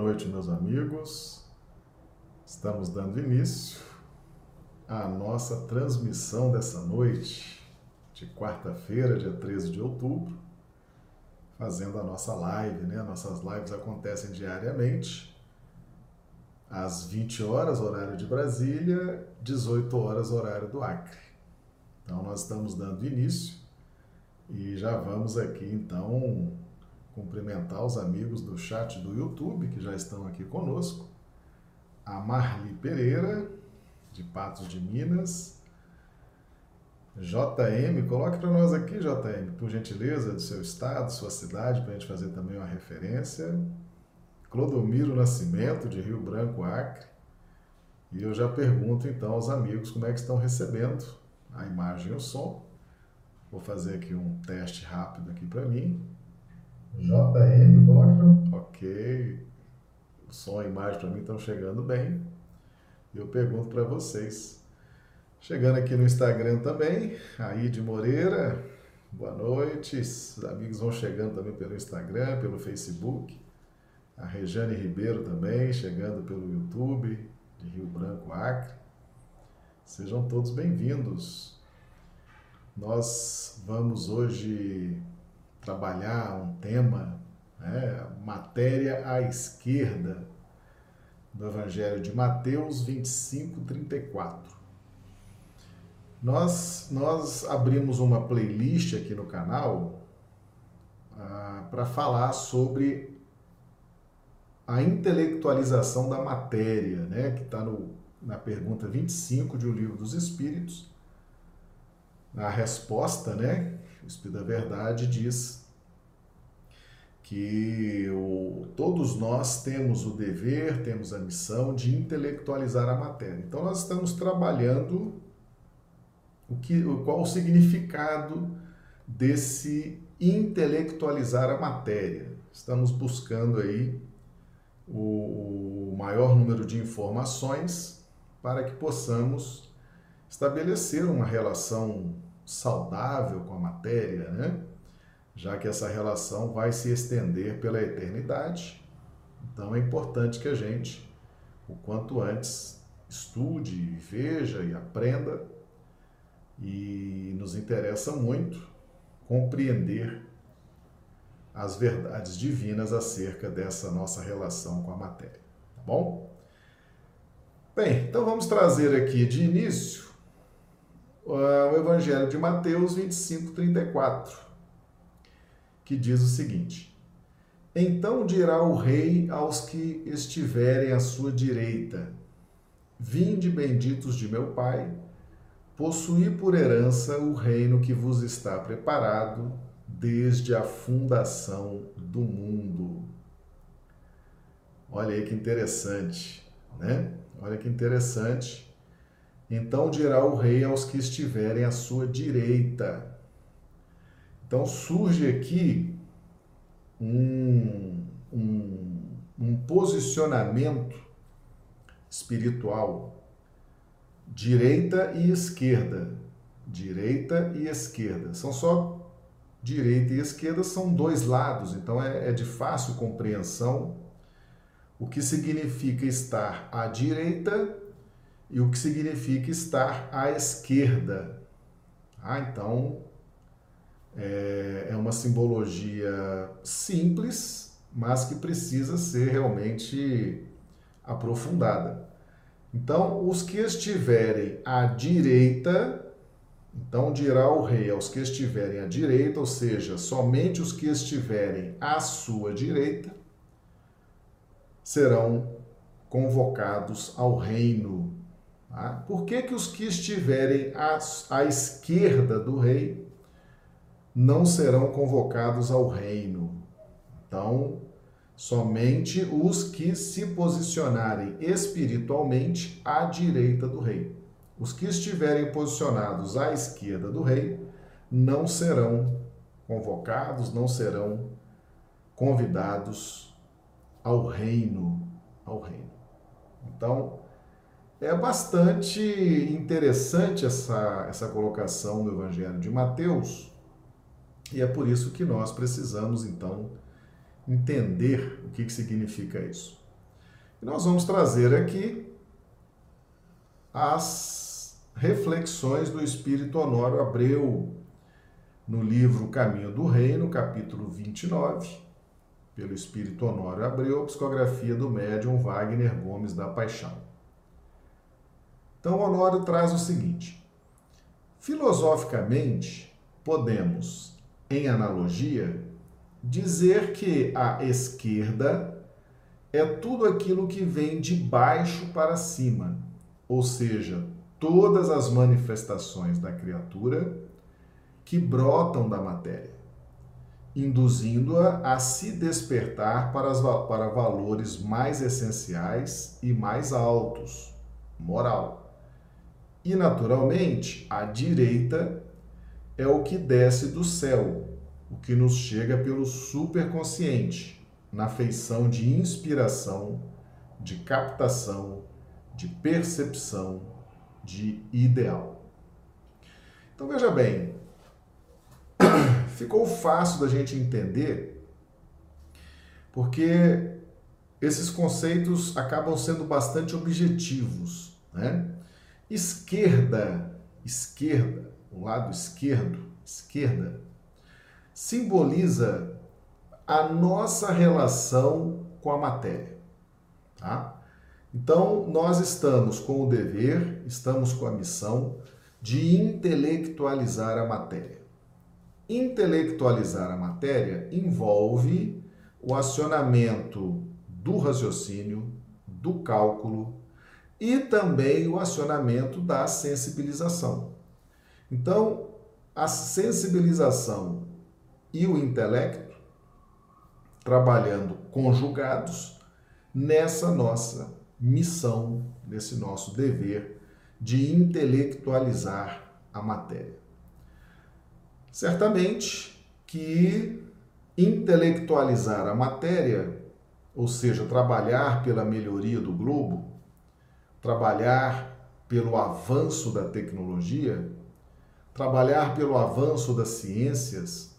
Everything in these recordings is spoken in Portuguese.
Noite, meus amigos. Estamos dando início à nossa transmissão dessa noite, de quarta-feira, dia 13 de outubro, fazendo a nossa live, né? Nossas lives acontecem diariamente, às 20 horas, horário de Brasília, 18 horas, horário do Acre. Então, nós estamos dando início e já vamos aqui, então, cumprimentar os amigos do chat do YouTube que já estão aqui conosco. A Marli Pereira, de Patos de Minas. JM, coloque para nós aqui, JM, por gentileza, do seu estado, sua cidade, para a gente fazer também uma referência. Clodomiro Nascimento, de Rio Branco, Acre. E eu já pergunto então aos amigos como é que estão recebendo a imagem e o som. Vou fazer aqui um teste rápido aqui para mim. JM, coloca. Ok. O som e a imagem para mim estão chegando bem. Eu pergunto para vocês. Chegando aqui no Instagram também, Aide Moreira, boa noite. Os amigos vão chegando também pelo Instagram, pelo Facebook. A Rejane Ribeiro também, chegando pelo YouTube, de Rio Branco, Acre. Sejam todos bem-vindos. Nós vamos hoje trabalhar um tema, né, matéria à esquerda do Evangelho de Mateus 25, 34. Nós, nós abrimos uma playlist aqui no canal ah, para falar sobre a intelectualização da matéria, né, que está na pergunta 25 de O Livro dos Espíritos. A resposta, né, o Espírito da Verdade diz que o, todos nós temos o dever, temos a missão de intelectualizar a matéria. Então nós estamos trabalhando o que, qual o significado desse intelectualizar a matéria. Estamos buscando aí o, o maior número de informações para que possamos estabelecer uma relação saudável com a matéria, né? Já que essa relação vai se estender pela eternidade. Então é importante que a gente, o quanto antes, estude, veja e aprenda. E nos interessa muito compreender as verdades divinas acerca dessa nossa relação com a matéria. Tá bom? Bem, então vamos trazer aqui de início o Evangelho de Mateus 25, 34, que diz o seguinte: Então dirá o rei aos que estiverem à sua direita: Vinde benditos de meu Pai, possuí por herança o reino que vos está preparado desde a fundação do mundo. Olha aí que interessante, né? Olha que interessante então dirá o rei aos que estiverem à sua direita. Então surge aqui um, um, um posicionamento espiritual, direita e esquerda. Direita e esquerda. São só direita e esquerda, são dois lados, então é, é de fácil compreensão o que significa estar à direita e o que significa estar à esquerda. Ah, então é, é uma simbologia simples, mas que precisa ser realmente aprofundada. Então, os que estiverem à direita, então dirá o rei aos que estiverem à direita, ou seja, somente os que estiverem à sua direita, serão convocados ao reino Tá? Por que, que os que estiverem à, à esquerda do rei não serão convocados ao reino? Então, somente os que se posicionarem espiritualmente à direita do rei. Os que estiverem posicionados à esquerda do rei não serão convocados, não serão convidados ao reino, ao reino. Então, é bastante interessante essa, essa colocação do Evangelho de Mateus, e é por isso que nós precisamos, então, entender o que, que significa isso. E nós vamos trazer aqui as reflexões do Espírito Honório Abreu, no livro Caminho do Reino, capítulo 29, pelo Espírito Honório Abreu, psicografia do médium Wagner Gomes da Paixão. Então, Honório traz o seguinte: filosoficamente, podemos, em analogia, dizer que a esquerda é tudo aquilo que vem de baixo para cima, ou seja, todas as manifestações da criatura que brotam da matéria, induzindo-a a se despertar para, as, para valores mais essenciais e mais altos, moral. E, naturalmente, a direita é o que desce do céu, o que nos chega pelo superconsciente, na feição de inspiração, de captação, de percepção, de ideal. Então veja bem, ficou fácil da gente entender, porque esses conceitos acabam sendo bastante objetivos, né? Esquerda, esquerda, o lado esquerdo, esquerda, simboliza a nossa relação com a matéria, tá? Então, nós estamos com o dever, estamos com a missão de intelectualizar a matéria. Intelectualizar a matéria envolve o acionamento do raciocínio, do cálculo e também o acionamento da sensibilização. Então, a sensibilização e o intelecto trabalhando conjugados nessa nossa missão, nesse nosso dever de intelectualizar a matéria. Certamente que intelectualizar a matéria, ou seja, trabalhar pela melhoria do globo, trabalhar pelo avanço da tecnologia, trabalhar pelo avanço das ciências,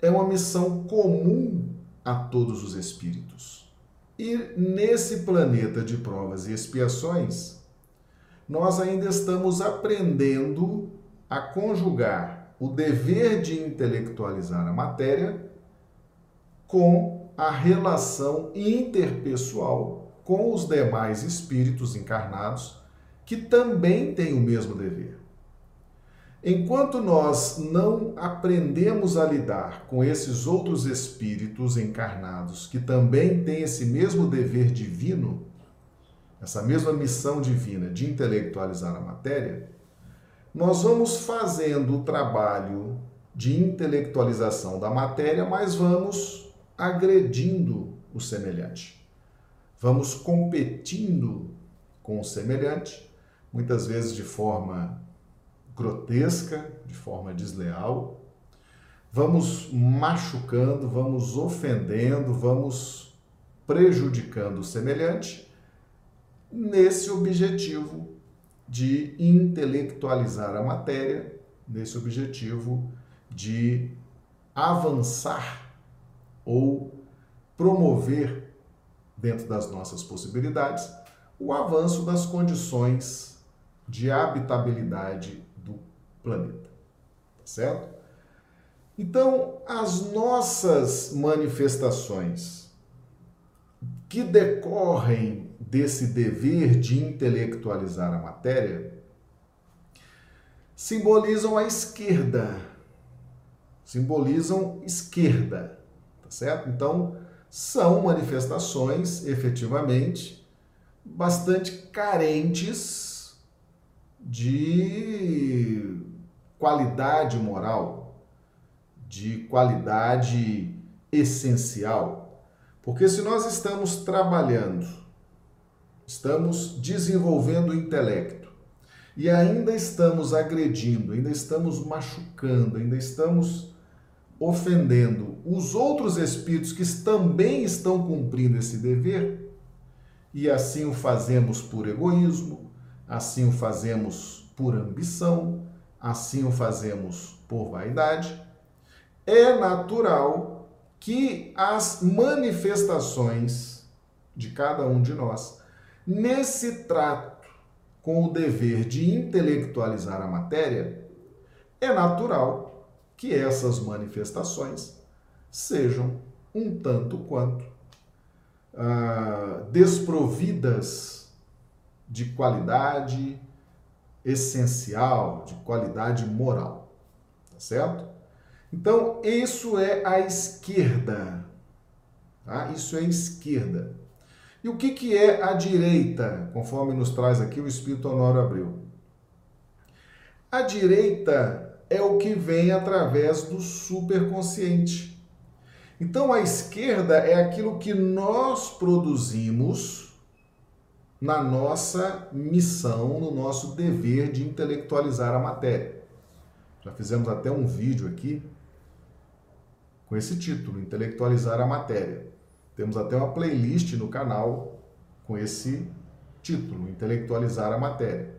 é uma missão comum a todos os espíritos. E nesse planeta de provas e expiações, nós ainda estamos aprendendo a conjugar o dever de intelectualizar a matéria com a relação interpessoal com os demais espíritos encarnados que também têm o mesmo dever. Enquanto nós não aprendemos a lidar com esses outros espíritos encarnados que também têm esse mesmo dever divino, essa mesma missão divina de intelectualizar a matéria, nós vamos fazendo o trabalho de intelectualização da matéria, mas vamos agredindo o semelhante. Vamos competindo com o semelhante, muitas vezes de forma grotesca, de forma desleal. Vamos machucando, vamos ofendendo, vamos prejudicando o semelhante nesse objetivo de intelectualizar a matéria, nesse objetivo de avançar ou promover dentro das nossas possibilidades o avanço das condições de habitabilidade planeta. Tá certo? Então, as nossas manifestações que decorrem desse dever de intelectualizar a matéria simbolizam a esquerda. Simbolizam esquerda, tá certo? Então, são manifestações efetivamente bastante carentes de qualidade moral, de qualidade essencial. Porque se nós estamos trabalhando, estamos desenvolvendo o intelecto e ainda estamos agredindo, ainda estamos machucando, ainda estamos ofendendo os outros espíritos que também estão cumprindo esse dever, e assim o fazemos por egoísmo, assim o fazemos por ambição, assim o fazemos por vaidade, é natural que as manifestações de cada um de nós, nesse trato com o dever de intelectualizar a matéria, é natural que essas manifestações sejam um tanto quanto ah, desprovidas de qualidade essencial, de qualidade moral. Tá certo? Então, isso é a esquerda. Tá? Isso é esquerda. E o que, que é a direita, conforme nos traz aqui o Espírito Honório Abreu? A direita é o que vem através do superconsciente. Então, a esquerda é aquilo que nós produzimos na nossa missão, no nosso dever de intelectualizar a matéria. Já fizemos até um vídeo aqui com esse título, Intelectualizar a Matéria. Temos até uma playlist no canal com esse título, Intelectualizar a Matéria.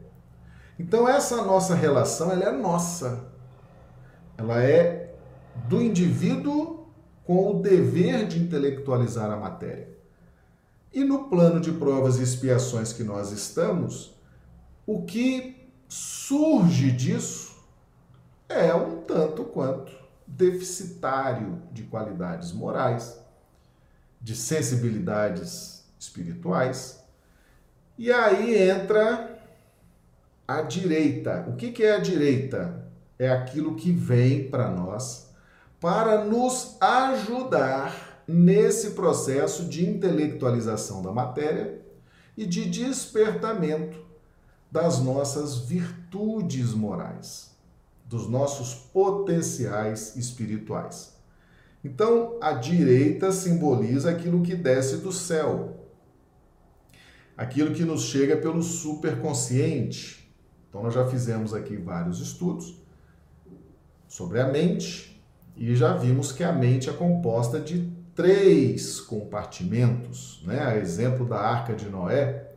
Então essa nossa relação, ela é nossa. Ela é do indivíduo com o dever de intelectualizar a matéria. E no plano de provas e expiações que nós estamos, o que surge disso é um tanto quanto deficitário de qualidades morais, de sensibilidades espirituais. E aí entra a direita. O que, é a direita? É aquilo que vem para nós para nos ajudar nesse processo de intelectualização da matéria e de despertamento das nossas virtudes morais dos nossos potenciais espirituais. Então, a direita simboliza aquilo que desce do céu, aquilo que nos chega pelo superconsciente. Então, nós já fizemos aqui vários estudos sobre a mente e já vimos que a mente é composta de três compartimentos, né? A exemplo da Arca de Noé,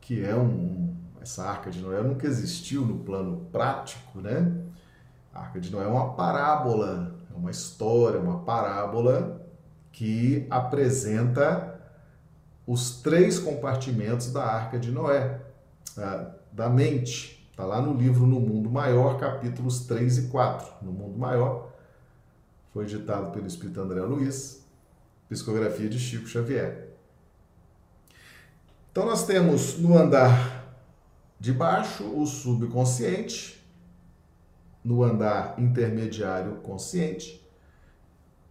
que é um, essa arca de Noé nunca existiu no plano prático, né? A arca de Noé é uma parábola, é uma história, uma parábola que apresenta os três compartimentos da arca de Noé, da mente. Está lá no livro No Mundo Maior, capítulos 3 e 4. No Mundo Maior, foi editado pelo Espírito André Luiz, psicografia de Chico Xavier. Então nós temos no andar de baixo, o subconsciente, no andar intermediário, consciente,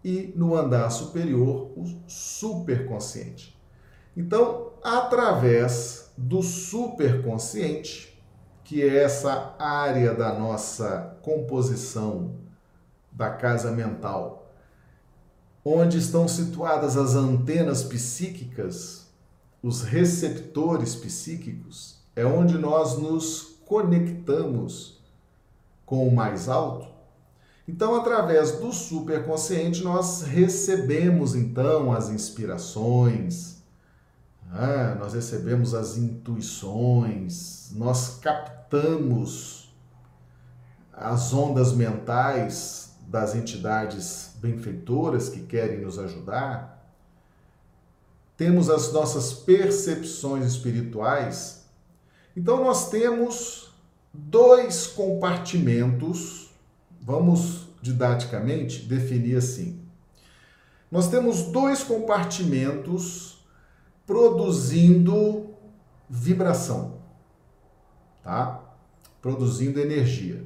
e no andar superior, o superconsciente. Então, através do superconsciente, que é essa área da nossa composição da casa mental, onde estão situadas as antenas psíquicas, os receptores psíquicos, é onde nós nos conectamos com o mais alto. Então, através do superconsciente, nós recebemos então as inspirações, né? nós recebemos as intuições, nós captamos as ondas mentais das entidades benfeitoras que querem nos ajudar, temos as nossas percepções espirituais então nós temos dois compartimentos, vamos didaticamente definir assim. Nós temos dois compartimentos produzindo vibração, tá? Produzindo energia.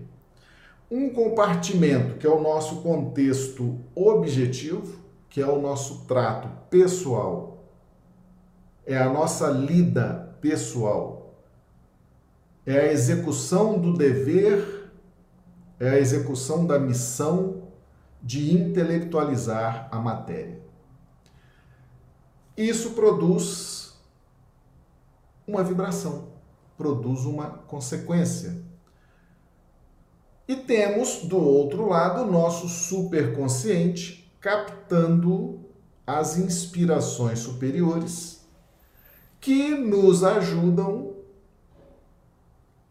Um compartimento que é o nosso contexto objetivo, que é o nosso trato pessoal, é a nossa lida pessoal é a execução do dever, é a execução da missão de intelectualizar a matéria. Isso produz uma vibração, produz uma consequência. E temos do outro lado nosso superconsciente captando as inspirações superiores que nos ajudam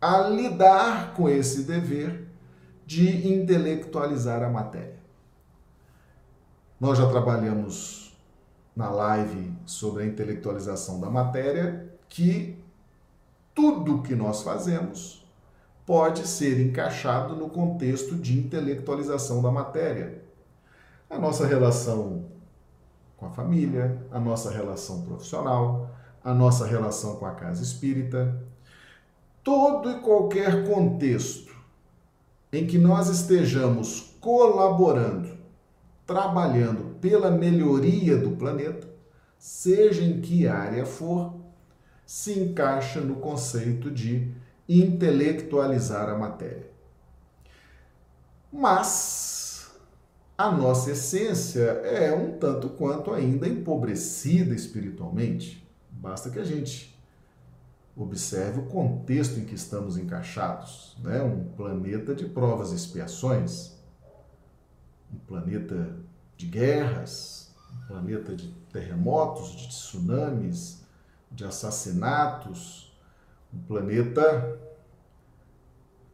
a lidar com esse dever de intelectualizar a matéria. Nós já trabalhamos na live sobre a intelectualização da matéria que tudo que nós fazemos pode ser encaixado no contexto de intelectualização da matéria. A nossa relação com a família, a nossa relação profissional, a nossa relação com a casa espírita, todo e qualquer contexto em que nós estejamos colaborando, trabalhando pela melhoria do planeta, seja em que área for, se encaixa no conceito de intelectualizar a matéria. Mas a nossa essência é um tanto quanto ainda empobrecida espiritualmente. Basta que a gente observe o contexto em que estamos encaixados, né? Um planeta de provas e expiações, um planeta de guerras, um planeta de terremotos, de tsunamis, de assassinatos, um planeta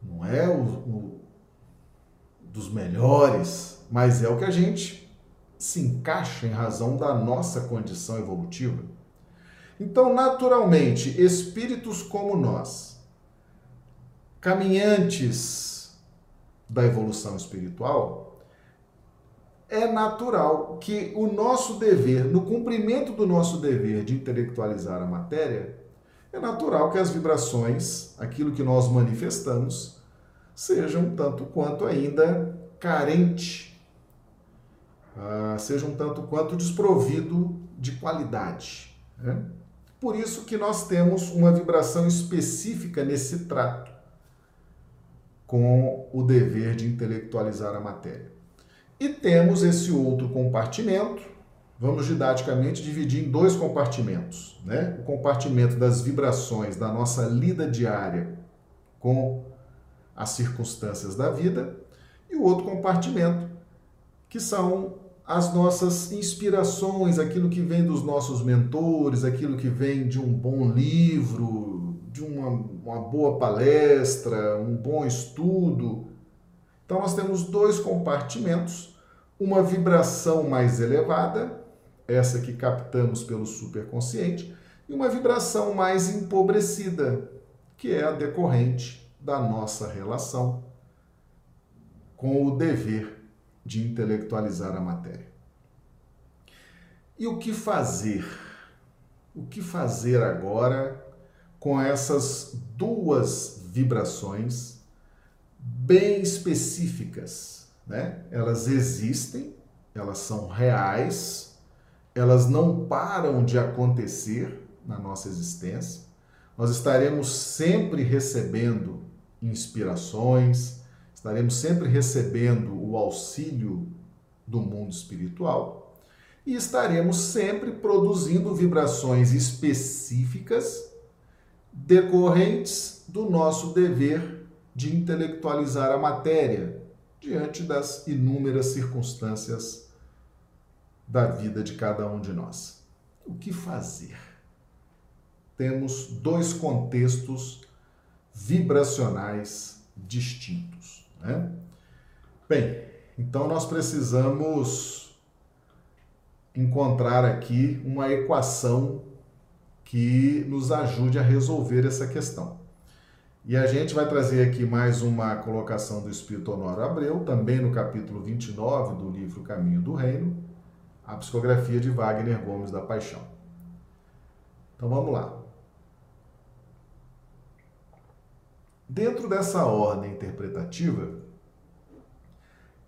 não é o, o dos melhores, mas é o que a gente se encaixa em razão da nossa condição evolutiva. Então, naturalmente, espíritos como nós, caminhantes da evolução espiritual, é natural que o nosso dever, no cumprimento do nosso dever de intelectualizar a matéria, é natural que as vibrações, aquilo que nós manifestamos, sejam tanto quanto ainda carente, uh, sejam tanto quanto desprovido de qualidade. Né? Por isso que nós temos uma vibração específica nesse trato com o dever de intelectualizar a matéria. E temos esse outro compartimento, vamos didaticamente dividir em dois compartimentos, né? O compartimento das vibrações da nossa lida diária com as circunstâncias da vida e o outro compartimento que são as nossas inspirações, aquilo que vem dos nossos mentores, aquilo que vem de um bom livro, de uma, uma boa palestra, um bom estudo. Então, nós temos dois compartimentos: uma vibração mais elevada, essa que captamos pelo superconsciente, e uma vibração mais empobrecida, que é a decorrente da nossa relação com o dever de intelectualizar a matéria. E o que fazer? O que fazer agora com essas duas vibrações bem específicas? Né? Elas existem, elas são reais, elas não param de acontecer na nossa existência. Nós estaremos sempre recebendo inspirações, estaremos sempre recebendo o auxílio do mundo espiritual e estaremos sempre produzindo vibrações específicas decorrentes do nosso dever de intelectualizar a matéria diante das inúmeras circunstâncias da vida de cada um de nós. O que fazer? Temos dois contextos vibracionais distintos. Né? Bem, então nós precisamos encontrar aqui uma equação que nos ajude a resolver essa questão. E a gente vai trazer aqui mais uma colocação do Espírito Honório Abreu, também no capítulo 29 do livro Caminho do Reino, a psicografia de Wagner Gomes da Paixão. Então vamos lá. Dentro dessa ordem interpretativa,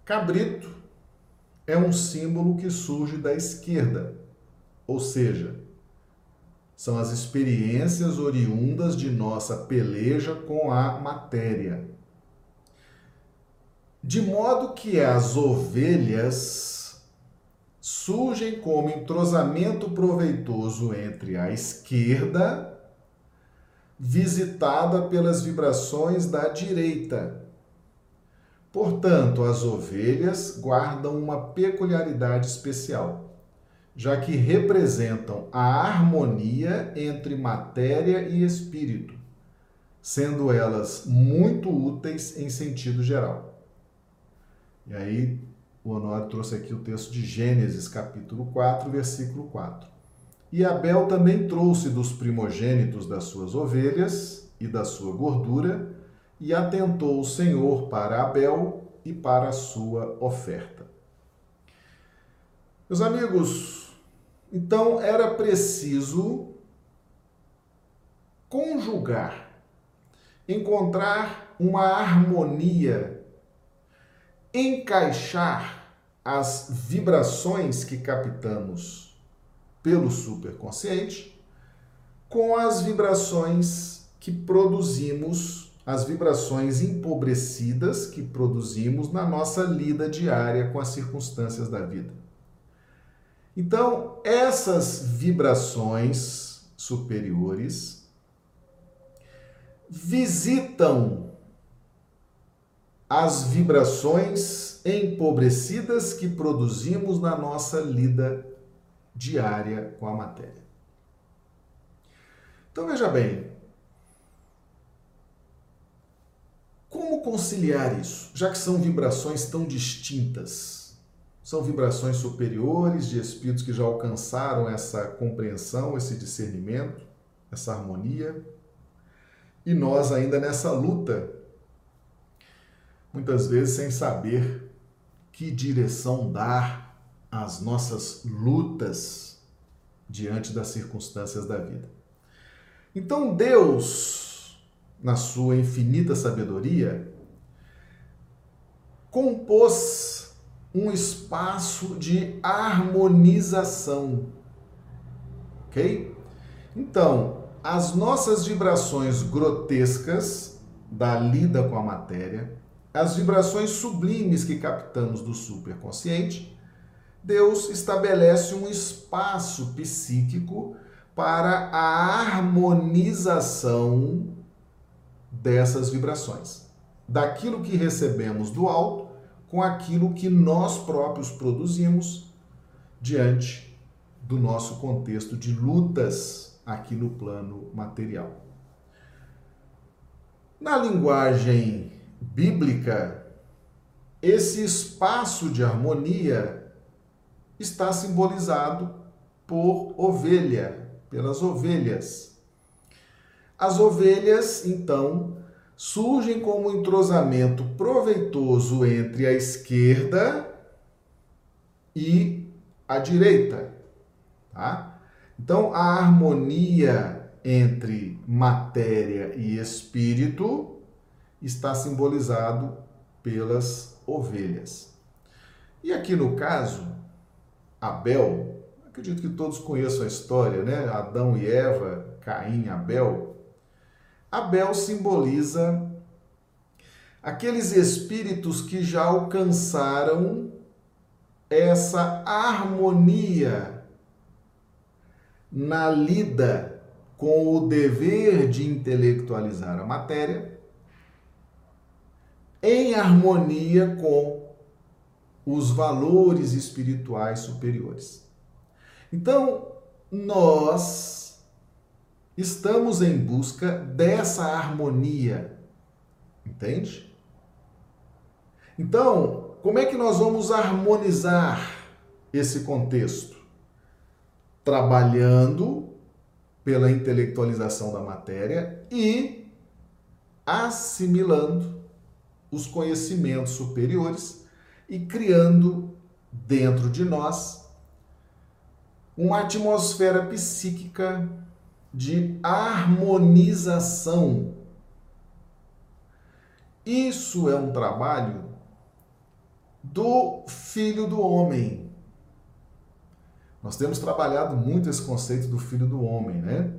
cabrito é um símbolo que surge da esquerda, ou seja, são as experiências oriundas de nossa peleja com a matéria. De modo que as ovelhas surgem como entrosamento proveitoso entre a esquerda visitada pelas vibrações da direita. Portanto, as ovelhas guardam uma peculiaridade especial, já que representam a harmonia entre matéria e espírito, sendo elas muito úteis em sentido geral. E aí o Honório trouxe aqui o texto de Gênesis, capítulo 4, versículo 4. E Abel também trouxe dos primogênitos das suas ovelhas e da sua gordura, e atentou o Senhor para Abel e para a sua oferta. Meus amigos, então era preciso conjugar, encontrar uma harmonia encaixar as vibrações que captamos pelo superconsciente com as vibrações que produzimos, as vibrações empobrecidas que produzimos na nossa lida diária com as circunstâncias da vida. Então, essas vibrações superiores visitam as vibrações empobrecidas que produzimos na nossa lida diária com a matéria. Então veja bem, como conciliar isso, já que são vibrações tão distintas? São vibrações superiores de espíritos que já alcançaram essa compreensão, esse discernimento, essa harmonia, e nós ainda nessa luta muitas vezes sem saber que direção dar às nossas lutas diante das circunstâncias da vida. Então Deus, na sua infinita sabedoria, compôs um espaço de harmonização. Ok? Então, as nossas vibrações grotescas da lida com a matéria, as vibrações sublimes que captamos do superconsciente, Deus estabelece um espaço psíquico para a harmonização dessas vibrações, daquilo que recebemos do alto com aquilo que nós próprios produzimos diante do nosso contexto de lutas aqui no plano material. Na linguagem bíblica, esse espaço de harmonia está simbolizado por ovelha, pelas ovelhas. As ovelhas, então, surgem como um entrosamento proveitoso entre a esquerda e a direita, tá? Então, a harmonia entre matéria e espírito está simbolizado pelas ovelhas. E aqui no caso, Abel, acredito que todos conheçam a história, né? Adão e Eva, Caim Abel. Abel simboliza aqueles espíritos que já alcançaram essa harmonia na lida com o dever de intelectualizar a matéria em harmonia com os valores espirituais superiores. Então, nós estamos em busca dessa harmonia, entende? Então, como é que nós vamos harmonizar esse contexto? Trabalhando pela intelectualização da matéria e assimilando os conhecimentos superiores e criando dentro de nós uma atmosfera psíquica de harmonização. Isso é um trabalho do filho do homem. Nós temos trabalhado muito esse conceito do filho do homem, né?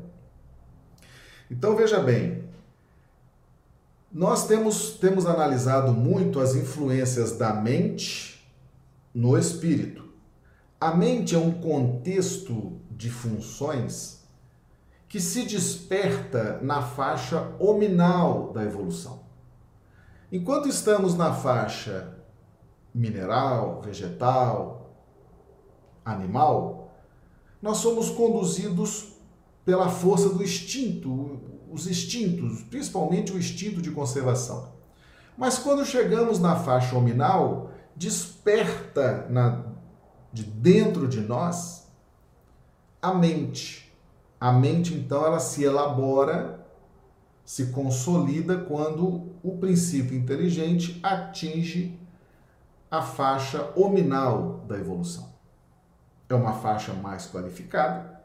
Então veja bem, nós temos, temos analisado muito as influências da mente no espírito. A mente é um contexto de funções que se desperta na faixa hominal da evolução. Enquanto estamos na faixa mineral, vegetal, animal, nós somos conduzidos pela força do instinto, os instintos, principalmente o instinto de conservação. Mas quando chegamos na faixa hominal, desperta na, de dentro de nós a mente. A mente, então, ela se elabora, se consolida quando o princípio inteligente atinge a faixa hominal da evolução. É uma faixa mais qualificada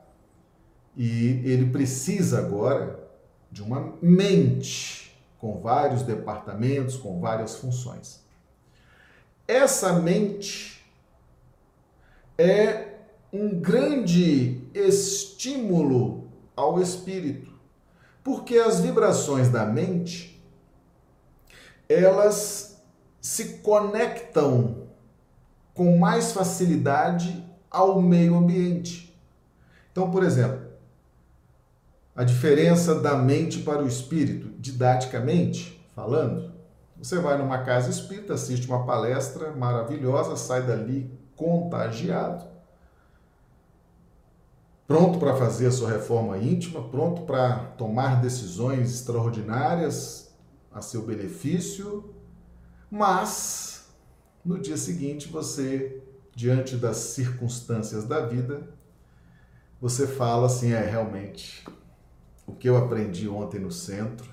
e ele precisa agora de uma mente com vários departamentos, com várias funções. Essa mente é um grande estímulo ao espírito, porque as vibrações da mente elas se conectam com mais facilidade ao meio ambiente. Então, por exemplo, a diferença da mente para o espírito, didaticamente falando. Você vai numa casa espírita, assiste uma palestra maravilhosa, sai dali contagiado, pronto para fazer a sua reforma íntima, pronto para tomar decisões extraordinárias a seu benefício, mas no dia seguinte você, diante das circunstâncias da vida, você fala assim: é realmente o que eu aprendi ontem no centro,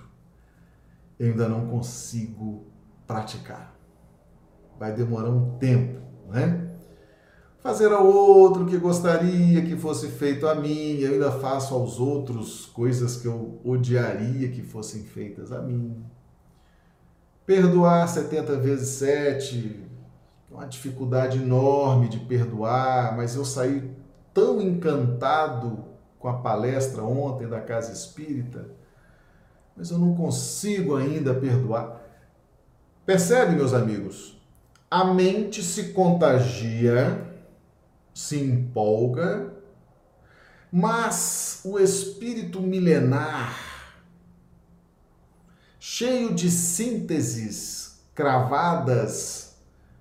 eu ainda não consigo praticar. Vai demorar um tempo, né? Fazer ao outro que gostaria que fosse feito a mim, eu ainda faço aos outros coisas que eu odiaria que fossem feitas a mim. Perdoar 70 vezes 7, uma dificuldade enorme de perdoar, mas eu saí tão encantado com a palestra ontem da Casa Espírita, mas eu não consigo ainda perdoar. Percebe, meus amigos? A mente se contagia, se empolga, mas o espírito milenar, cheio de sínteses cravadas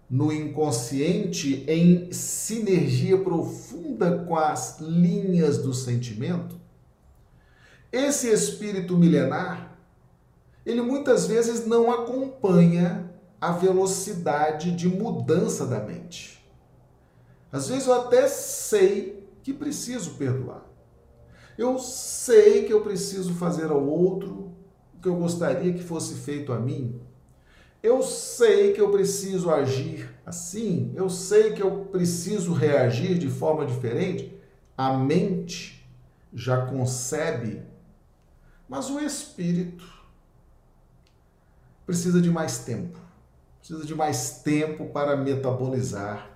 no inconsciente em sinergia profunda com as linhas do sentimento, esse espírito milenar, ele muitas vezes não acompanha a velocidade de mudança da mente. Às vezes eu até sei que preciso perdoar. Eu sei que eu preciso fazer ao outro o que eu gostaria que fosse feito a mim. Eu sei que eu preciso agir assim, eu sei que eu preciso reagir de forma diferente. A mente já concebe, mas o espírito precisa de mais tempo. Precisa de mais tempo para metabolizar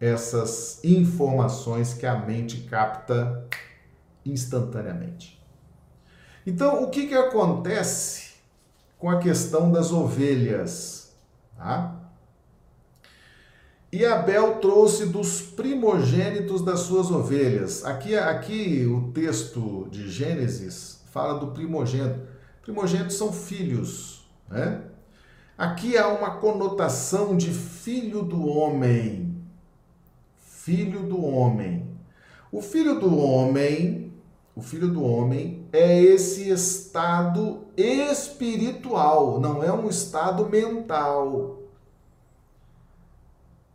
essas informações que a mente capta instantaneamente. Então, o que, que acontece com a questão das ovelhas. Tá? E Abel trouxe dos primogênitos das suas ovelhas. Aqui, aqui o texto de Gênesis fala do primogênito. Primogênitos são filhos. Né? Aqui há uma conotação de filho do homem. Filho do homem. O filho do homem o filho do homem é esse estado espiritual, não é um estado mental.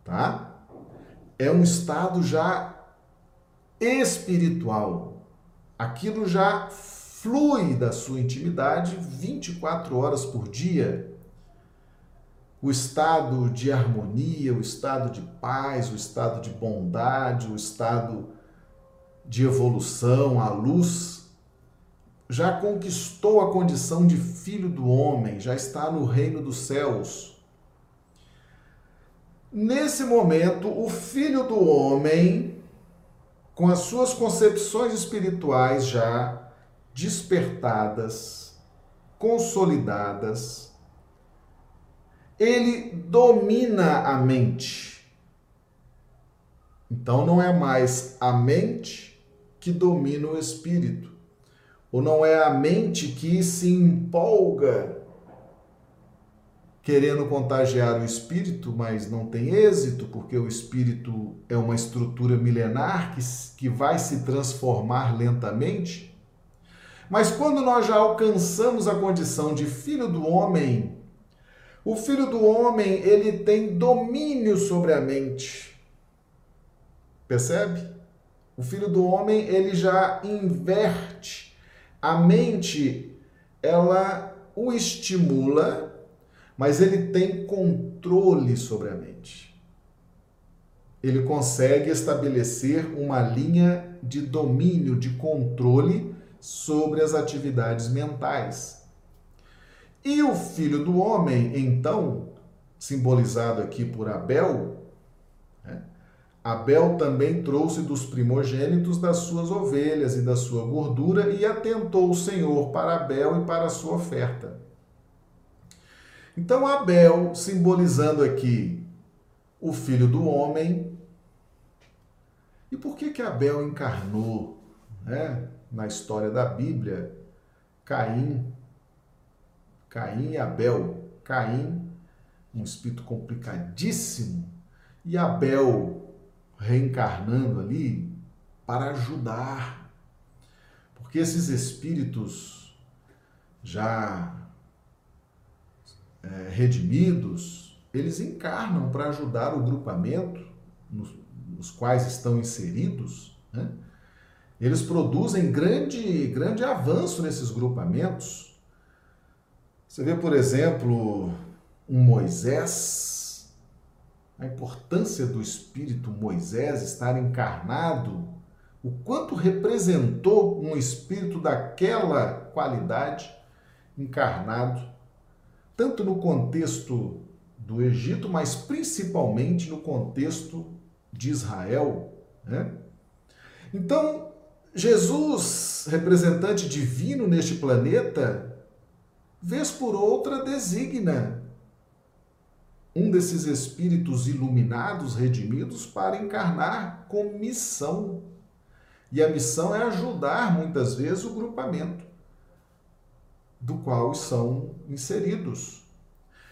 Tá? É um estado já espiritual. Aquilo já flui da sua intimidade 24 horas por dia. O estado de harmonia, o estado de paz, o estado de bondade, o estado de evolução, a luz, já conquistou a condição de filho do homem, já está no reino dos céus. Nesse momento, o filho do homem, com as suas concepções espirituais já despertadas, consolidadas, ele domina a mente. Então não é mais a mente que domina o espírito. Ou não é a mente que se empolga querendo contagiar o espírito, mas não tem êxito, porque o espírito é uma estrutura milenar que, que vai se transformar lentamente. Mas quando nós já alcançamos a condição de filho do homem, O filho do homem, ele tem domínio sobre a mente. Percebe? O filho do homem, ele já inverte. A mente, ela o estimula, mas ele tem controle sobre a mente. Ele consegue estabelecer uma linha de domínio, de controle sobre as atividades mentais. E o filho do homem, então, simbolizado aqui por Abel? Abel também trouxe dos primogênitos das suas ovelhas e da sua gordura e atentou o Senhor para Abel e para a sua oferta. Então, Abel, simbolizando aqui o filho do homem. E por que que Abel encarnou, né, na história da Bíblia, Caim Caim e Abel. Caim, um espírito complicadíssimo, e Abel reencarnando ali para ajudar. Porque esses espíritos já é, redimidos, eles encarnam para ajudar o grupamento nos, nos quais estão inseridos, né? Eles produzem grande, grande avanço nesses grupamentos você vê, por exemplo, um Moisés, a importância do espírito Moisés estar encarnado, o quanto representou um espírito daquela qualidade encarnado, tanto no contexto do Egito, mas principalmente no contexto de Israel. Né? Então, Jesus, representante divino neste planeta, vez por outra designa um desses espíritos iluminados, redimidos, para encarnar com missão. E a missão é ajudar, muitas vezes, o grupamento do qual são inseridos.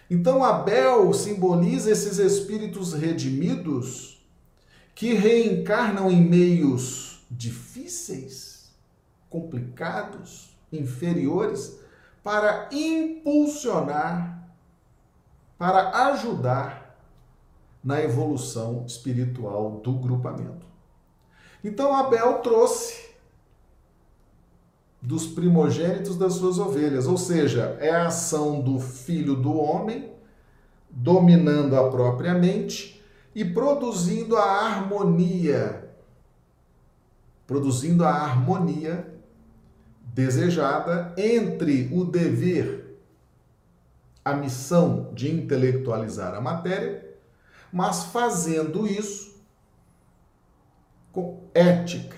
Então, Abel simboliza esses espíritos redimidos que reencarnam em meios difíceis, complicados, inferiores, para impulsionar, para ajudar na evolução espiritual do grupamento. Então Abel trouxe dos primogênitos das suas ovelhas, ou seja, é a ação do filho do homem dominando a própria mente e produzindo a harmonia, produzindo a harmonia desejada entre o dever, a missão de intelectualizar a matéria, mas fazendo isso com ética,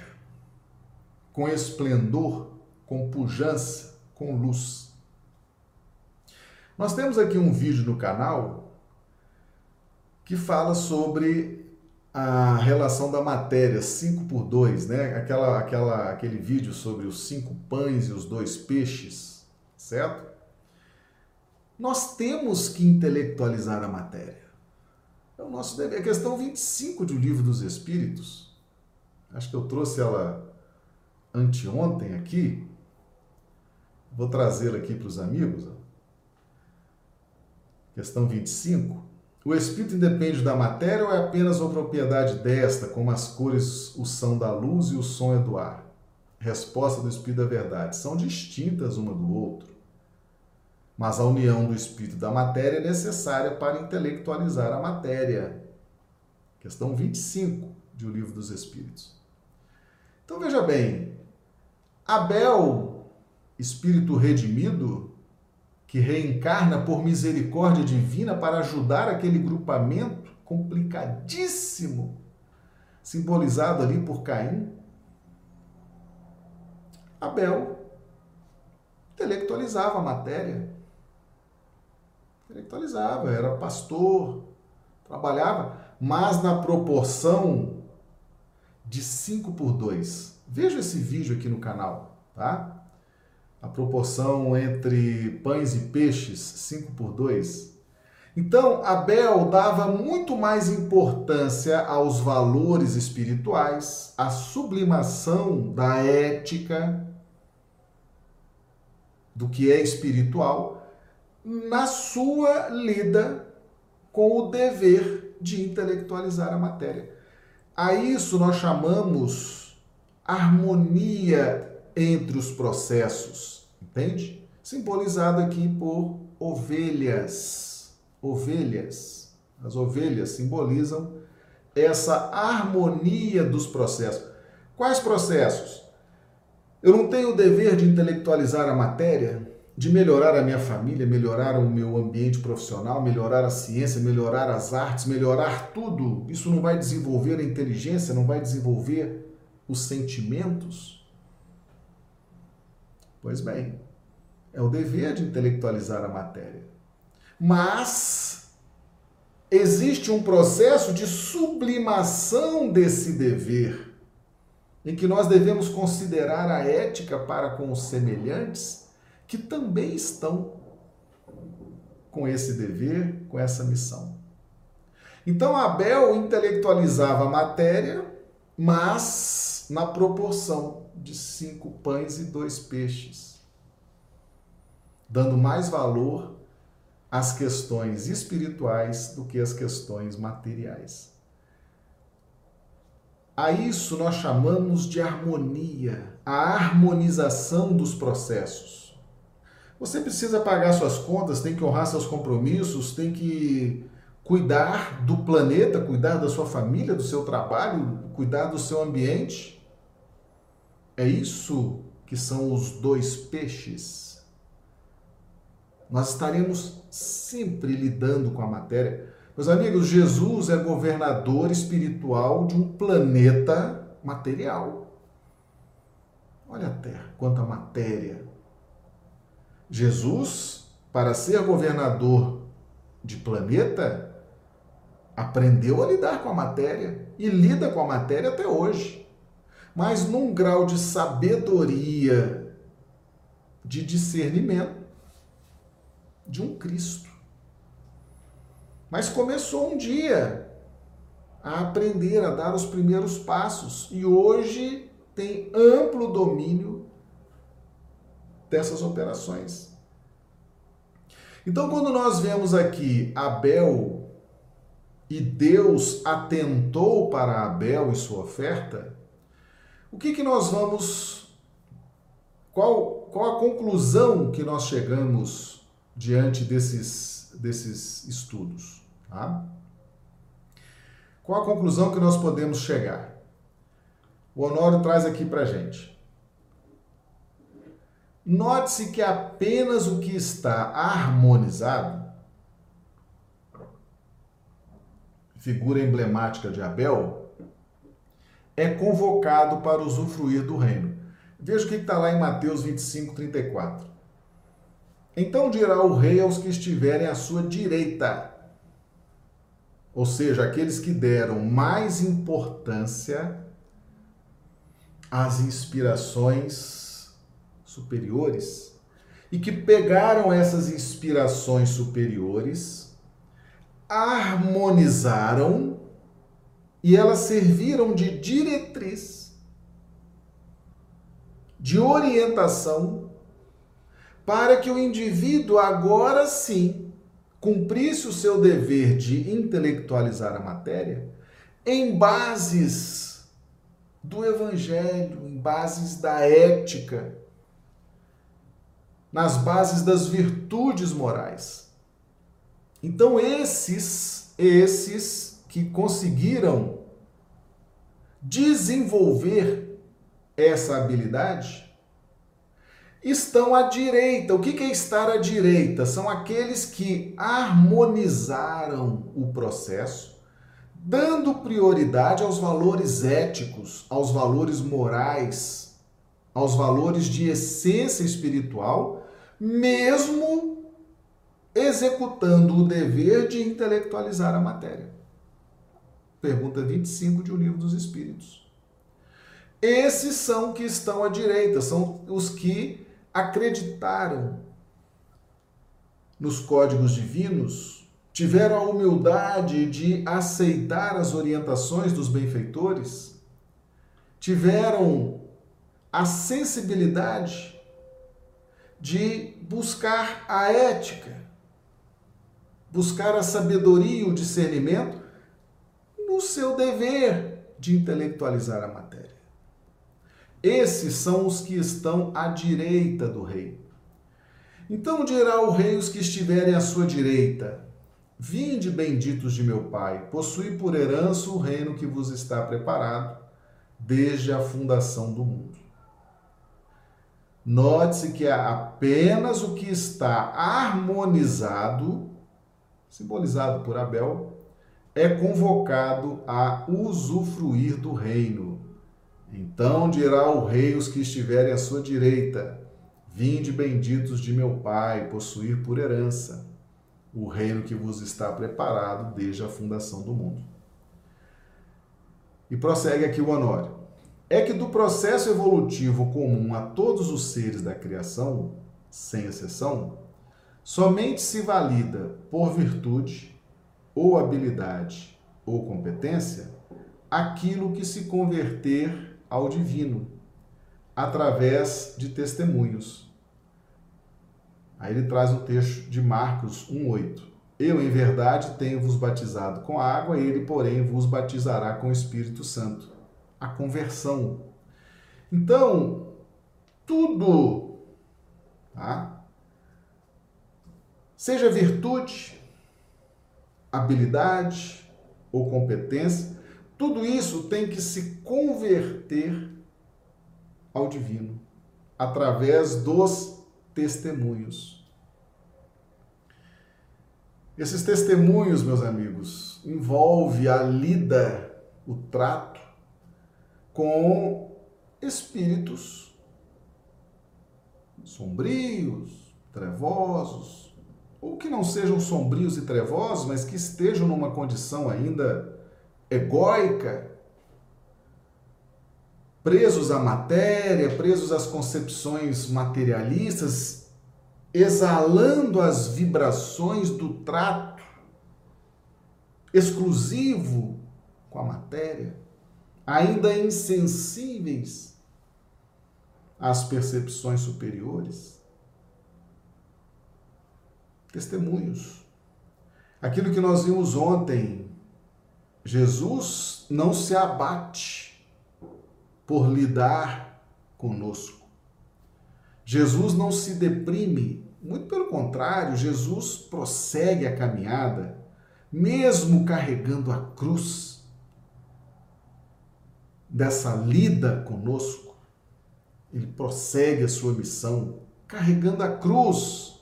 com esplendor, com pujança, com luz. Nós temos aqui um vídeo no canal que fala sobre a relação da matéria 5 por 2, né? Aquela, aquela, aquele vídeo sobre os cinco pães e os dois peixes, certo? Nós temos que intelectualizar a matéria. É o nosso dever. É a questão 25 do Livro dos Espíritos. Acho que eu trouxe ela anteontem aqui. Vou trazê-la aqui para os amigos. Questão 25. O espírito independe da matéria ou é apenas uma propriedade desta, como as cores o são da luz e o som é do ar? Resposta do espírito da verdade: são distintas uma do outro. Mas a união do espírito da matéria é necessária para intelectualizar a matéria. Questão 25 de O Livro dos Espíritos. Então veja bem, Abel, espírito redimido, que reencarna por misericórdia divina para ajudar aquele grupamento complicadíssimo, simbolizado ali por Caim. Abel intelectualizava a matéria, intelectualizava, era pastor, trabalhava, mas na proporção de 5 por 2. Veja esse vídeo aqui no canal, tá? a proporção entre pães e peixes, 5 por 2. Então, Abel dava muito mais importância aos valores espirituais, à sublimação da ética, do que é espiritual, na sua lida com o dever de intelectualizar a matéria. A isso nós chamamos harmonia entre os processos, entende? Simbolizado aqui por ovelhas. Ovelhas. As ovelhas simbolizam essa harmonia dos processos. Quais processos? Eu não tenho o dever de intelectualizar a matéria, de melhorar a minha família, melhorar o meu ambiente profissional, melhorar a ciência, melhorar as artes, melhorar tudo. Isso não vai desenvolver a inteligência, não vai desenvolver os sentimentos? Pois bem, é o dever de intelectualizar a matéria. Mas existe um processo de sublimação desse dever, em que nós devemos considerar a ética para com os semelhantes que também estão com esse dever, com essa missão. Então Abel intelectualizava a matéria, mas na proporção de cinco pães e dois peixes, dando mais valor às questões espirituais do que às questões materiais. A isso nós chamamos de harmonia, a harmonização dos processos. Você precisa pagar suas contas, tem que honrar seus compromissos, tem que cuidar do planeta, cuidar da sua família, do seu trabalho, cuidar do seu ambiente. É isso que são os dois peixes. Nós estaremos sempre lidando com a matéria. Meus amigos, Jesus é governador espiritual de um planeta material. Olha a Terra, quanta matéria. Jesus, para ser governador de planeta, aprendeu a lidar com a matéria e lida com a matéria até hoje, mas num grau de sabedoria, de discernimento de um Cristo. Mas começou um dia a aprender a dar os primeiros passos e hoje tem amplo domínio dessas operações. Então, quando nós vemos aqui Abel e Deus atentou para Abel e sua oferta, o que, que nós vamos. Qual, qual a conclusão que nós chegamos diante desses, desses estudos? Tá? Qual a conclusão que nós podemos chegar? O Honório traz aqui para gente. Note-se que apenas o que está harmonizado, figura emblemática de Abel, é convocado para usufruir do reino. Veja o que está lá em Mateus 25, 34. Então dirá o rei aos que estiverem à sua direita, ou seja, aqueles que deram mais importância às inspirações superiores e que pegaram essas inspirações superiores, harmonizaram e elas serviram de diretriz, de orientação, para que o indivíduo agora sim cumprisse o seu dever de intelectualizar a matéria em bases do evangelho, em bases da ética nas bases das virtudes morais. Então esses, esses que conseguiram desenvolver essa habilidade estão à direita. O que é estar à direita? São aqueles que harmonizaram o processo, dando prioridade aos valores éticos, aos valores morais, aos valores de essência espiritual mesmo executando o dever de intelectualizar a matéria. Pergunta 25 de O Livro dos Espíritos. Esses são que estão à direita, são os que acreditaram nos códigos divinos, tiveram a humildade de aceitar as orientações dos benfeitores, tiveram a sensibilidade de buscar a ética, buscar a sabedoria e o discernimento no seu dever de intelectualizar a matéria. Esses são os que estão à direita do rei. Então dirá o rei os que estiverem à sua direita: Vinde, benditos de meu Pai, possui por herança o reino que vos está preparado desde a fundação do mundo. Note-se que é apenas o que está harmonizado, simbolizado por Abel, é convocado a usufruir do reino. Então dirá o rei os que estiverem à sua direita: Vinde benditos de meu Pai, possuir por herança o reino que vos está preparado desde a fundação do mundo. E prossegue aqui o Honório. É que do processo evolutivo comum a todos os seres da criação, sem exceção, somente se valida por virtude, ou habilidade, ou competência, aquilo que se converter ao divino, através de testemunhos Aí ele traz o texto de Marcos 1:8. Eu, em verdade, tenho vos batizado com água, ele, porém, vos batizará com o Espírito Santo. A conversão. Então, tudo, tá? Seja virtude, habilidade ou competência, tudo isso tem que se converter ao divino através dos testemunhos. Esses testemunhos, meus amigos, envolve a lida, o trato com espíritos sombrios, trevosos, ou que não sejam sombrios e trevosos, mas que estejam numa condição ainda egóica, presos à matéria, presos às concepções materialistas, exalando as vibrações do trato exclusivo com a matéria, ainda insensíveis às percepções superiores. Testemunhos. Aquilo que nós vimos ontem, Jesus não se abate por lidar conosco. Jesus não se deprime, muito pelo contrário, Jesus prossegue a caminhada, mesmo carregando a cruz dessa lida conosco. Ele prossegue a sua missão, carregando a cruz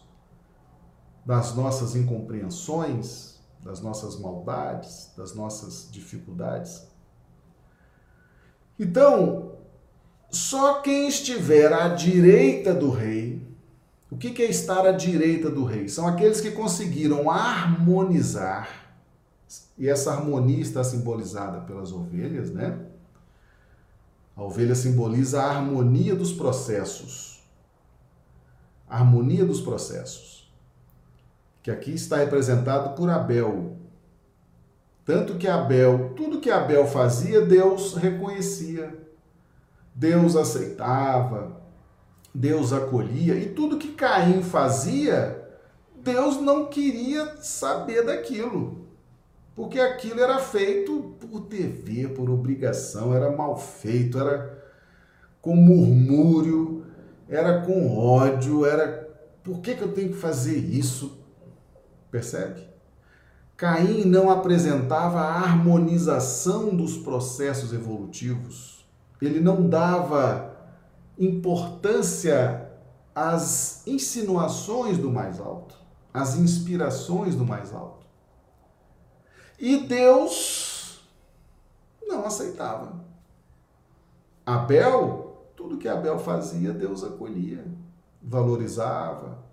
das nossas incompreensões, das nossas maldades, das nossas dificuldades. Então, só quem estiver à direita do rei, o que é estar à direita do rei? São aqueles que conseguiram harmonizar, e essa harmonia está simbolizada pelas ovelhas, né? A ovelha simboliza a harmonia dos processos. A harmonia dos processos. Que aqui está representado por Abel, tanto que Abel, tudo que Abel fazia, Deus reconhecia. Deus aceitava, Deus acolhia, e tudo que Caim fazia, Deus não queria saber daquilo. Porque aquilo era feito por dever, por obrigação, era mal feito, era com murmúrio, era com ódio, era por que, que eu tenho que fazer isso? Percebe? Caim não apresentava a harmonização dos processos evolutivos. Ele não dava importância às insinuações do mais alto, às inspirações do mais alto. E Deus não aceitava. Abel, tudo que Abel fazia, Deus acolhia, valorizava,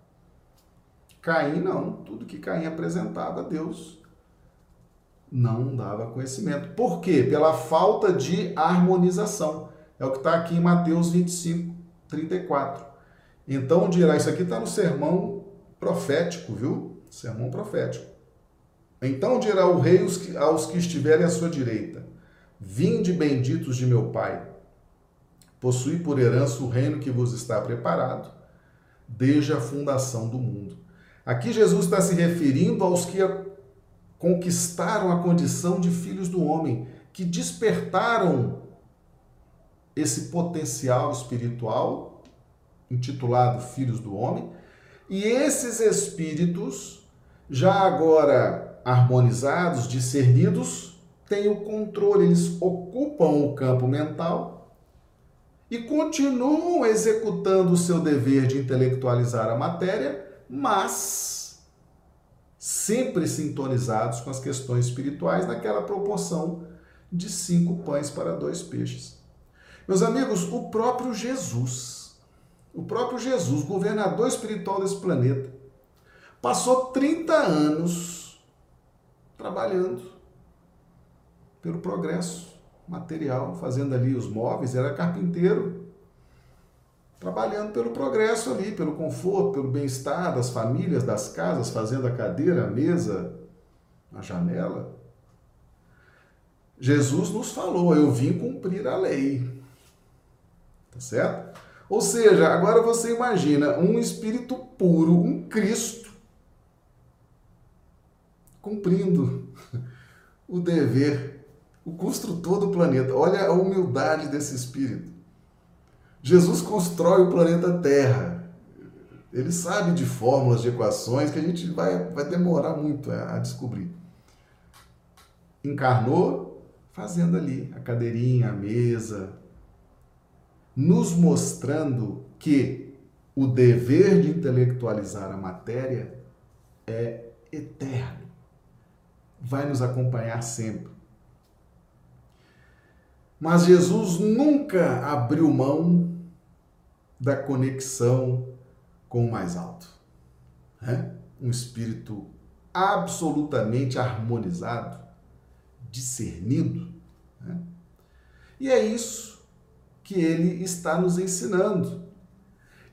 Caim não, tudo que Caim apresentava Deus não dava conhecimento. Por quê? Pela falta de harmonização. É o que está aqui em Mateus 25, 34. Então dirá, isso aqui está no sermão profético, viu? Sermão profético. Então dirá o rei aos que estiverem à sua direita: Vinde benditos de meu Pai, possui por herança o reino que vos está preparado desde a fundação do mundo. Aqui Jesus está se referindo aos que conquistaram a condição de filhos do homem, que despertaram esse potencial espiritual, intitulado Filhos do Homem, e esses espíritos, já agora harmonizados, discernidos, têm o controle, eles ocupam o campo mental e continuam executando o seu dever de intelectualizar a matéria, mas sempre sintonizados com as questões espirituais naquela proporção de cinco pães para dois peixes. Meus amigos, o próprio Jesus, o próprio Jesus, governador espiritual desse planeta, passou 30 anos trabalhando pelo progresso material, fazendo ali os móveis, era carpinteiro, trabalhando pelo progresso ali, pelo conforto, pelo bem-estar das famílias, das casas, fazendo a cadeira, a mesa, a janela. Jesus nos falou: Eu vim cumprir a lei. Tá certo? Ou seja, agora você imagina um espírito puro, um Cristo, cumprindo o dever, o construtor do planeta. Olha a humildade desse espírito. Jesus constrói o planeta Terra. Ele sabe de fórmulas, de equações que a gente vai, vai demorar muito a, a descobrir. Encarnou fazendo ali a cadeirinha, a mesa, nos mostrando que o dever de intelectualizar a matéria é eterno, vai nos acompanhar sempre. Mas Jesus nunca abriu mão da conexão com o mais alto. Né? Um espírito absolutamente harmonizado, discernido. Né? E é isso que ele está nos ensinando.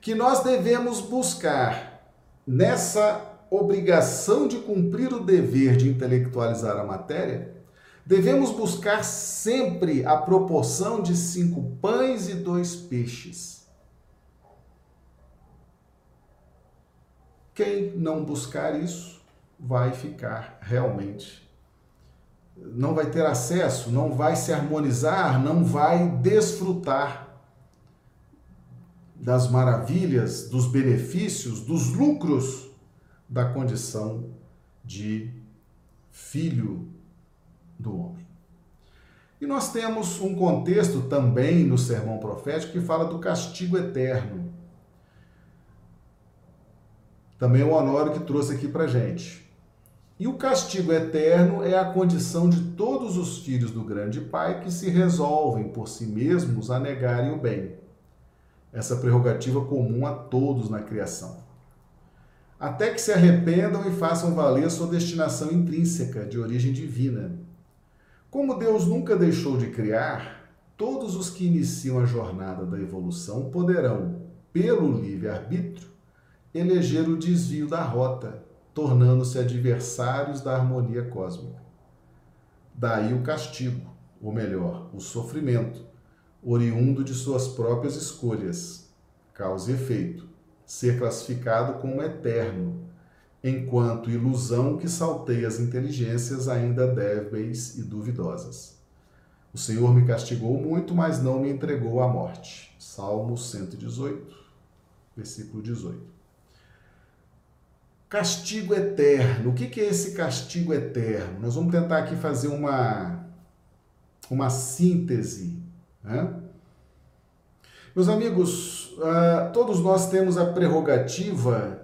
Que nós devemos buscar nessa obrigação de cumprir o dever de intelectualizar a matéria, devemos buscar sempre a proporção de cinco pães e dois peixes. Quem não buscar isso vai ficar realmente não vai ter acesso, não vai se harmonizar, não vai desfrutar das maravilhas, dos benefícios, dos lucros da condição de filho do homem. E nós temos um contexto também no sermão profético que fala do castigo eterno. Também o Honório que trouxe aqui para gente. E o castigo eterno é a condição de todos os filhos do grande Pai que se resolvem por si mesmos a negarem o bem. Essa prerrogativa comum a todos na criação. Até que se arrependam e façam valer sua destinação intrínseca, de origem divina. Como Deus nunca deixou de criar, todos os que iniciam a jornada da evolução poderão, pelo livre-arbítrio, eleger o desvio da rota tornando-se adversários da harmonia cósmica. Daí o castigo, ou melhor, o sofrimento, oriundo de suas próprias escolhas, causa e efeito, ser classificado como eterno, enquanto ilusão que salteia as inteligências ainda débeis e duvidosas. O Senhor me castigou muito, mas não me entregou à morte. Salmo 118, versículo 18. Castigo eterno. O que é esse castigo eterno? Nós vamos tentar aqui fazer uma, uma síntese. Né? Meus amigos, uh, todos nós temos a prerrogativa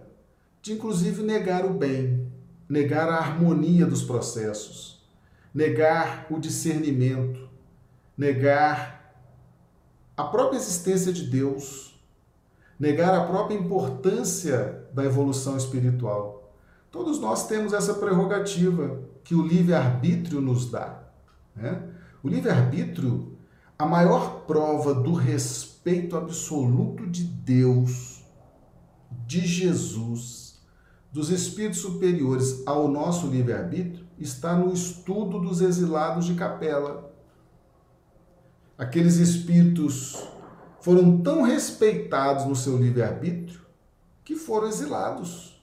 de, inclusive, negar o bem, negar a harmonia dos processos, negar o discernimento, negar a própria existência de Deus, negar a própria importância da evolução espiritual. Todos nós temos essa prerrogativa que o livre-arbítrio nos dá. Né? O livre-arbítrio, a maior prova do respeito absoluto de Deus, de Jesus, dos espíritos superiores ao nosso livre-arbítrio, está no estudo dos exilados de capela. Aqueles espíritos foram tão respeitados no seu livre-arbítrio que foram exilados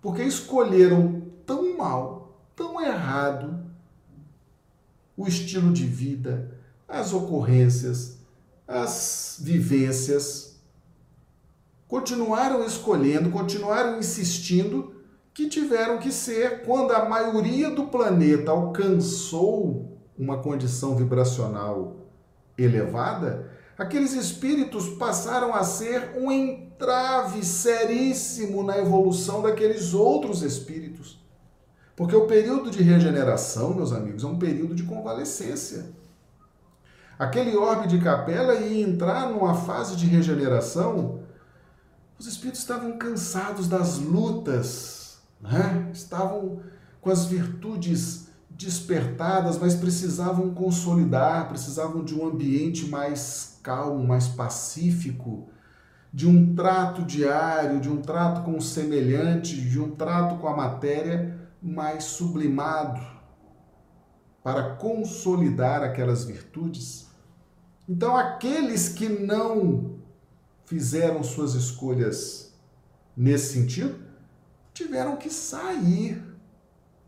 porque escolheram tão mal, tão errado o estilo de vida, as ocorrências, as vivências, continuaram escolhendo, continuaram insistindo que tiveram que ser quando a maioria do planeta alcançou uma condição vibracional elevada, aqueles espíritos passaram a ser um entrave seríssimo na evolução daqueles outros espíritos. Porque o período de regeneração, meus amigos, é um período de convalescência. Aquele orbe de capela ia entrar numa fase de regeneração. Os espíritos estavam cansados das lutas, né? estavam com as virtudes despertadas, mas precisavam consolidar, precisavam de um ambiente mais calmo, mais pacífico, de um trato diário, de um trato com o semelhante, de um trato com a matéria mais sublimado, para consolidar aquelas virtudes. Então, aqueles que não fizeram suas escolhas nesse sentido, tiveram que sair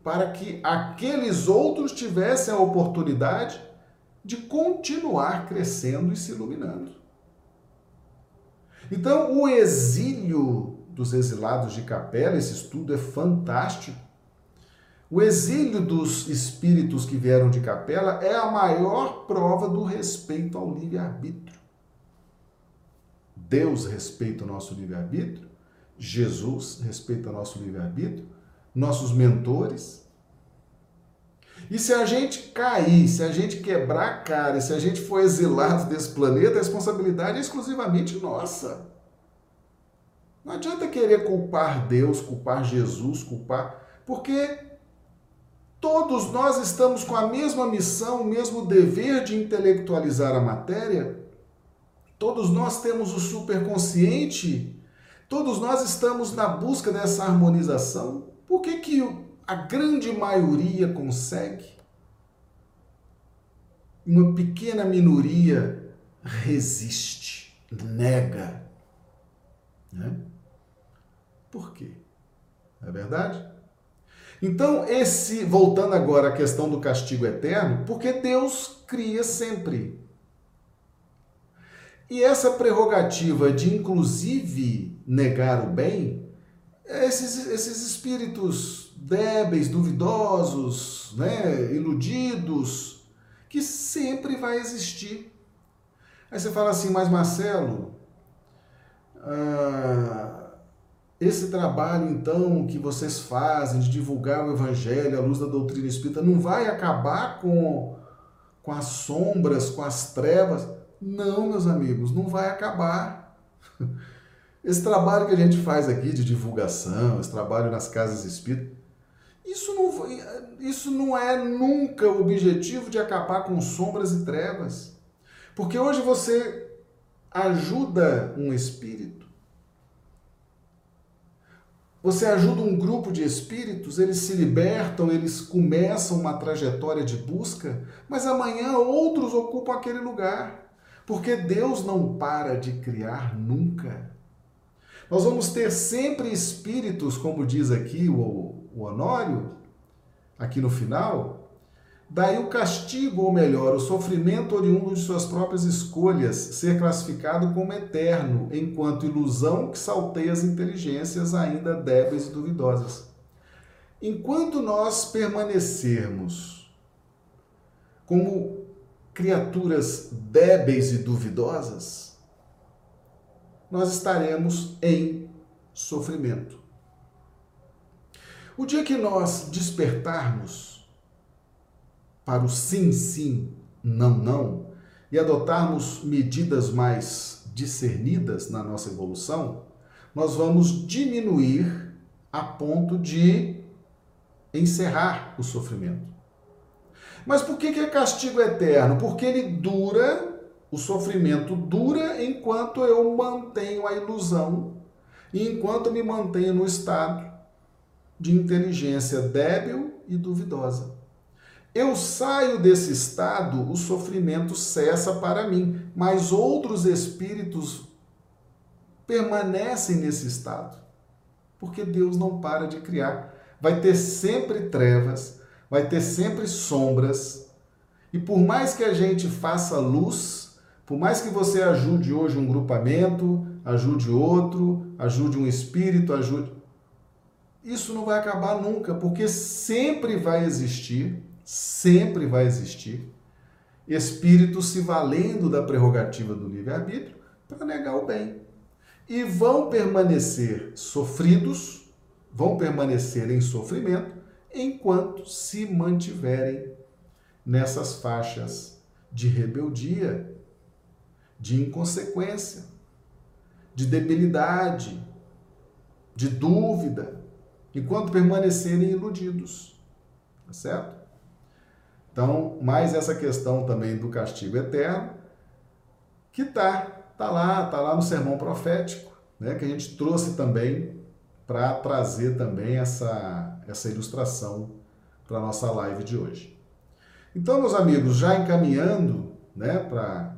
para que aqueles outros tivessem a oportunidade de continuar crescendo e se iluminando. Então, o exílio dos exilados de capela, esse estudo é fantástico. O exílio dos espíritos que vieram de capela é a maior prova do respeito ao livre-arbítrio. Deus respeita o nosso livre-arbítrio, Jesus respeita o nosso livre-arbítrio, nossos mentores. E se a gente cair, se a gente quebrar a cara, se a gente for exilado desse planeta, a responsabilidade é exclusivamente nossa. Não adianta querer culpar Deus, culpar Jesus, culpar, porque todos nós estamos com a mesma missão, o mesmo dever de intelectualizar a matéria. Todos nós temos o superconsciente, todos nós estamos na busca dessa harmonização. Por que, que a grande maioria consegue? Uma pequena minoria resiste, nega. Né? Por quê? Não é verdade? Então, esse, voltando agora à questão do castigo eterno, porque Deus cria sempre. E essa prerrogativa de, inclusive, negar o bem, esses, esses espíritos débeis, duvidosos, né, iludidos, que sempre vai existir. Aí você fala assim, mas Marcelo, ah, esse trabalho então que vocês fazem de divulgar o Evangelho à luz da doutrina espírita não vai acabar com, com as sombras, com as trevas? Não, meus amigos, não vai acabar. Esse trabalho que a gente faz aqui de divulgação, esse trabalho nas casas espíritas, isso não, isso não é nunca o objetivo de acabar com sombras e trevas. Porque hoje você ajuda um espírito, você ajuda um grupo de espíritos, eles se libertam, eles começam uma trajetória de busca, mas amanhã outros ocupam aquele lugar. Porque Deus não para de criar nunca. Nós vamos ter sempre espíritos, como diz aqui o, o Honório, aqui no final, daí o castigo, ou melhor, o sofrimento oriundo de suas próprias escolhas, ser classificado como eterno, enquanto ilusão que salteia as inteligências ainda débeis e duvidosas. Enquanto nós permanecermos como criaturas débeis e duvidosas, nós estaremos em sofrimento. O dia que nós despertarmos para o sim, sim, não, não, e adotarmos medidas mais discernidas na nossa evolução, nós vamos diminuir a ponto de encerrar o sofrimento. Mas por que é castigo eterno? Porque ele dura, o sofrimento dura enquanto eu mantenho a ilusão e enquanto me mantenho no estado de inteligência débil e duvidosa. Eu saio desse estado, o sofrimento cessa para mim, mas outros espíritos permanecem nesse estado. Porque Deus não para de criar. Vai ter sempre trevas, vai ter sempre sombras. E por mais que a gente faça luz, por mais que você ajude hoje um grupamento, ajude outro, ajude um espírito, ajude. Isso não vai acabar nunca, porque sempre vai existir, sempre vai existir espíritos se valendo da prerrogativa do livre-arbítrio para negar o bem. E vão permanecer sofridos, vão permanecer em sofrimento, enquanto se mantiverem nessas faixas de rebeldia, de inconsequência, de debilidade, de dúvida, enquanto permanecerem iludidos. Tá certo? Então, mais essa questão também do castigo eterno, que tá, tá lá, tá lá no sermão profético, né, que a gente trouxe também para trazer também essa, essa ilustração para nossa live de hoje. Então, meus amigos, já encaminhando né, para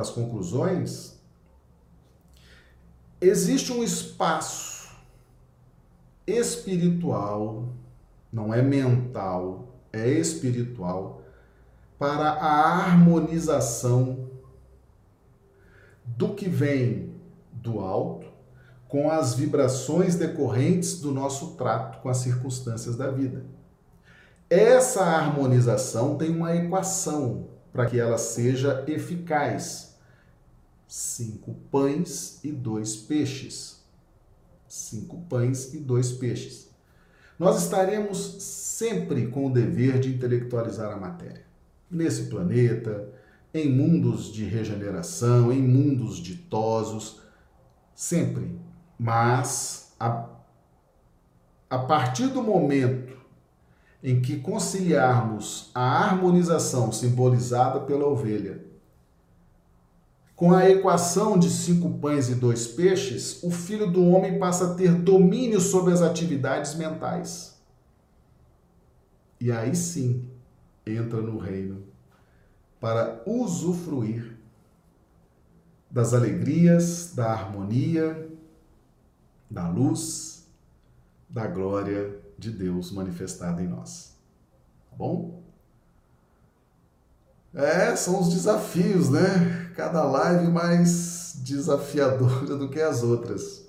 as conclusões, existe um espaço espiritual, não é mental, é espiritual para a harmonização do que vem do alto com as vibrações decorrentes do nosso trato com as circunstâncias da vida. Essa harmonização tem uma equação para que ela seja eficaz. Cinco pães e dois peixes. Cinco pães e dois peixes. Nós estaremos sempre com o dever de intelectualizar a matéria. Nesse planeta, em mundos de regeneração, em mundos ditosos, sempre. Mas a, a partir do momento em que conciliarmos a harmonização simbolizada pela ovelha com a equação de cinco pães e dois peixes, o filho do homem passa a ter domínio sobre as atividades mentais e aí sim entra no reino para usufruir das alegrias, da harmonia, da luz, da glória de Deus manifestada em nós. Tá bom? É, são os desafios, né? Cada live mais desafiadora do que as outras.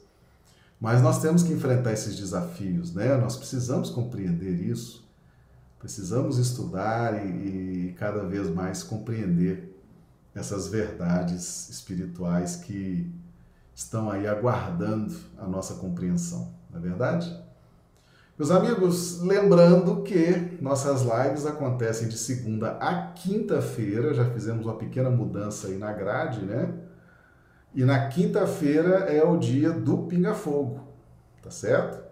Mas nós temos que enfrentar esses desafios, né? Nós precisamos compreender isso Precisamos estudar e, e cada vez mais compreender essas verdades espirituais que estão aí aguardando a nossa compreensão, não é verdade? Meus amigos, lembrando que nossas lives acontecem de segunda a quinta-feira, já fizemos uma pequena mudança aí na grade, né? E na quinta-feira é o dia do Pinga Fogo, tá certo?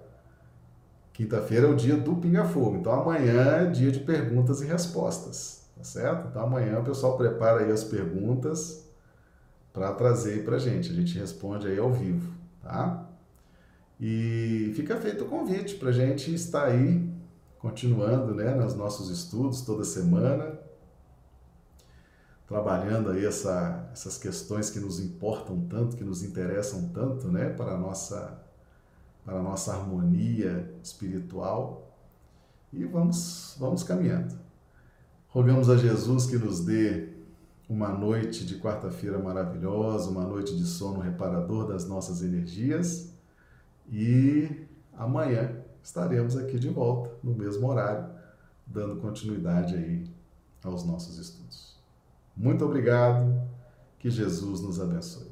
Quinta-feira é o dia do Pinga Fogo. Então amanhã é dia de perguntas e respostas, tá certo? Então amanhã o pessoal prepara aí as perguntas para trazer aí para gente. A gente responde aí ao vivo, tá? E fica feito o convite para a gente estar aí continuando, né, nos nossos estudos toda semana, trabalhando aí essa, essas questões que nos importam tanto, que nos interessam tanto, né, para a nossa para a nossa harmonia espiritual e vamos, vamos caminhando. Rogamos a Jesus que nos dê uma noite de quarta-feira maravilhosa, uma noite de sono reparador das nossas energias e amanhã estaremos aqui de volta no mesmo horário, dando continuidade aí aos nossos estudos. Muito obrigado, que Jesus nos abençoe.